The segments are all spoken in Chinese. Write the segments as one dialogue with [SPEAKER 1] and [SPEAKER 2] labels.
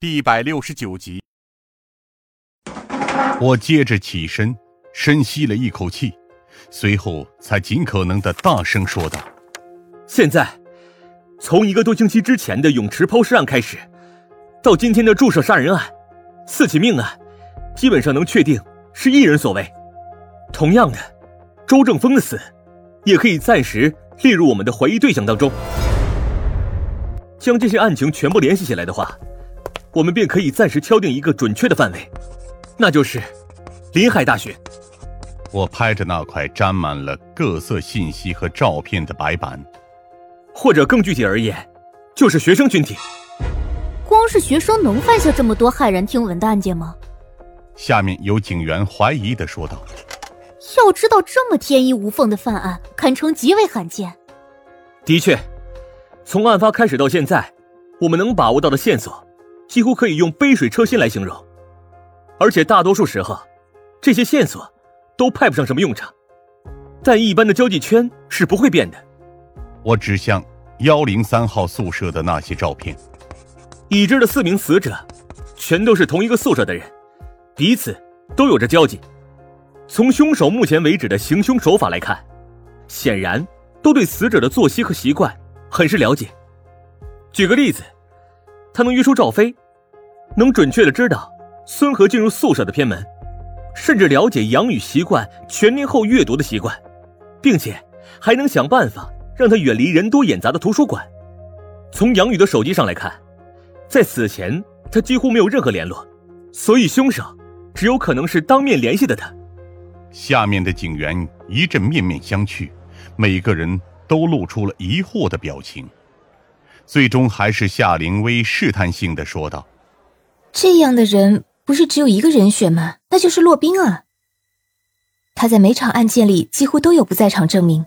[SPEAKER 1] 第一百六十九集。
[SPEAKER 2] 我接着起身，深吸了一口气，随后才尽可能的大声说道：“
[SPEAKER 3] 现在，从一个多星期之前的泳池抛尸案开始，到今天的注射杀人案，四起命案，基本上能确定是一人所为。同样的，周正峰的死，也可以暂时列入我们的怀疑对象当中。将这些案情全部联系起来的话，我们便可以暂时敲定一个准确的范围。”那就是临海大学。
[SPEAKER 2] 我拍着那块沾满了各色信息和照片的白板，
[SPEAKER 3] 或者更具体而言，就是学生群体。
[SPEAKER 4] 光是学生能犯下这么多骇人听闻的案件吗？
[SPEAKER 2] 下面有警员怀疑的说道：“
[SPEAKER 4] 要知道这么天衣无缝的犯案，堪称极为罕见。”
[SPEAKER 3] 的确，从案发开始到现在，我们能把握到的线索，几乎可以用杯水车薪来形容。而且大多数时候，这些线索都派不上什么用场，但一般的交际圈是不会变的。
[SPEAKER 2] 我指向幺零三号宿舍的那些照片，
[SPEAKER 3] 已知的四名死者，全都是同一个宿舍的人，彼此都有着交集。从凶手目前为止的行凶手法来看，显然都对死者的作息和习惯很是了解。举个例子，他能约出赵飞，能准确的知道。孙和进入宿舍的偏门，甚至了解杨宇习惯全年后阅读的习惯，并且还能想办法让他远离人多眼杂的图书馆。从杨宇的手机上来看，在死前他几乎没有任何联络，所以凶手只有可能是当面联系的他。
[SPEAKER 2] 下面的警员一阵面面相觑，每个人都露出了疑惑的表情。最终还是夏灵薇试探性的说道：“
[SPEAKER 5] 这样的人。”不是只有一个人选吗？那就是骆宾啊。他在每场案件里几乎都有不在场证明，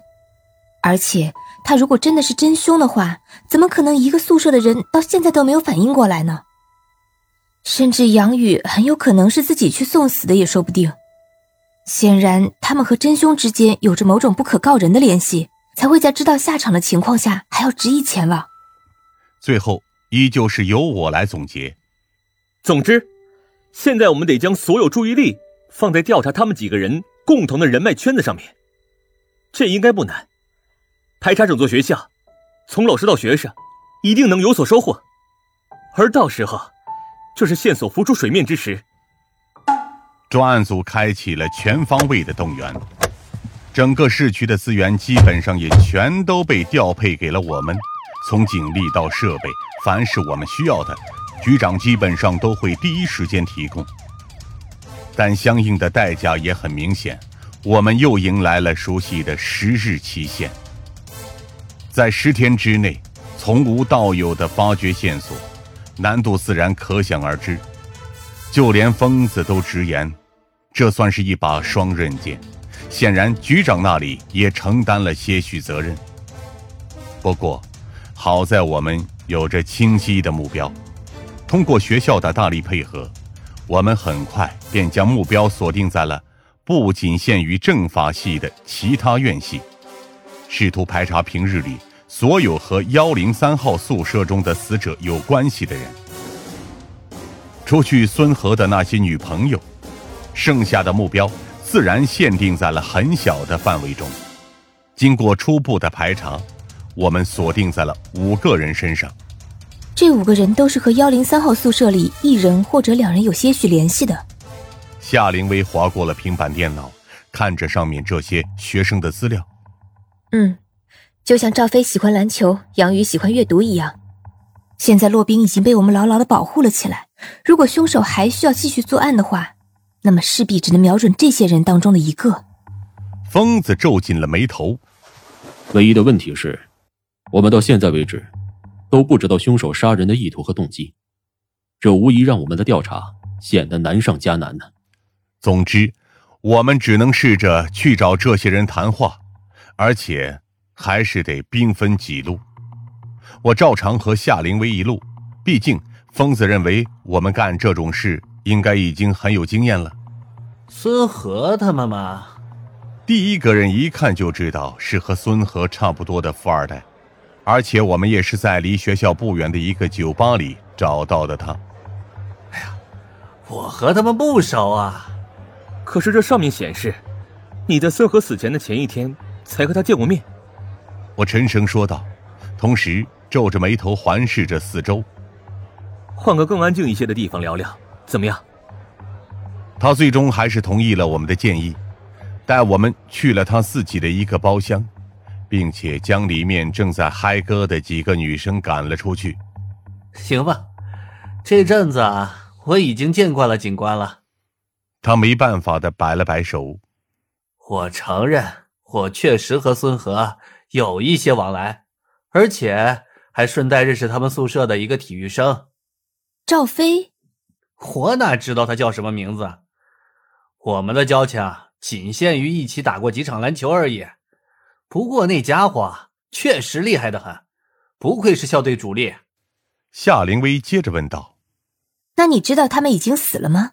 [SPEAKER 5] 而且他如果真的是真凶的话，怎么可能一个宿舍的人到现在都没有反应过来呢？甚至杨宇很有可能是自己去送死的也说不定。显然，他们和真凶之间有着某种不可告人的联系，才会在知道下场的情况下还要执意前往。
[SPEAKER 2] 最后，依旧是由我来总结。
[SPEAKER 3] 总之。现在我们得将所有注意力放在调查他们几个人共同的人脉圈子上面，这应该不难。排查整座学校，从老师到学生，一定能有所收获。而到时候，就是线索浮出水面之时。
[SPEAKER 2] 专案组开启了全方位的动员，整个市区的资源基本上也全都被调配给了我们，从警力到设备，凡是我们需要的。局长基本上都会第一时间提供，但相应的代价也很明显。我们又迎来了熟悉的十日期限，在十天之内从无到有的发掘线索，难度自然可想而知。就连疯子都直言，这算是一把双刃剑。显然，局长那里也承担了些许责任。不过，好在我们有着清晰的目标。通过学校的大力配合，我们很快便将目标锁定在了不仅限于政法系的其他院系，试图排查平日里所有和幺零三号宿舍中的死者有关系的人。除去孙和的那些女朋友，剩下的目标自然限定在了很小的范围中。经过初步的排查，我们锁定在了五个人身上。
[SPEAKER 5] 这五个人都是和幺零三号宿舍里一人或者两人有些许联系的。
[SPEAKER 2] 夏灵薇划过了平板电脑，看着上面这些学生的资料。
[SPEAKER 5] 嗯，就像赵飞喜欢篮球，杨宇喜欢阅读一样。现在洛冰已经被我们牢牢的保护了起来。如果凶手还需要继续作案的话，那么势必只能瞄准这些人当中的一个。
[SPEAKER 2] 疯子皱紧了眉头。
[SPEAKER 6] 唯一的问题是，我们到现在为止。都不知道凶手杀人的意图和动机，这无疑让我们的调查显得难上加难呢。
[SPEAKER 2] 总之，我们只能试着去找这些人谈话，而且还是得兵分几路。我照常和夏灵薇一路，毕竟疯子认为我们干这种事应该已经很有经验了。
[SPEAKER 7] 孙和他们吗？
[SPEAKER 2] 第一个人一看就知道是和孙和差不多的富二代。而且我们也是在离学校不远的一个酒吧里找到的他。
[SPEAKER 7] 哎呀我和他们不熟啊。
[SPEAKER 3] 可是这上面显示，你在孙河死前的前一天才和他见过面。
[SPEAKER 2] 我沉声说道，同时皱着眉头环视着四周。
[SPEAKER 3] 换个更安静一些的地方聊聊，怎么样？
[SPEAKER 2] 他最终还是同意了我们的建议，带我们去了他自己的一个包厢，并且将里面正在嗨歌的几个女生赶了出去。
[SPEAKER 7] 行吧，这阵子啊，我已经见惯了警官了。
[SPEAKER 2] 他没办法的摆了摆手。
[SPEAKER 7] 我承认，我确实和孙和有一些往来，而且还顺带认识他们宿舍的一个体育生，
[SPEAKER 5] 赵飞。
[SPEAKER 7] 我哪知道他叫什么名字？我们的交情仅限于一起打过几场篮球而已。不过那家伙确实厉害的很，不愧是校队主力。
[SPEAKER 2] 夏灵薇接着问道：“
[SPEAKER 5] 那你知道他们已经死了吗？”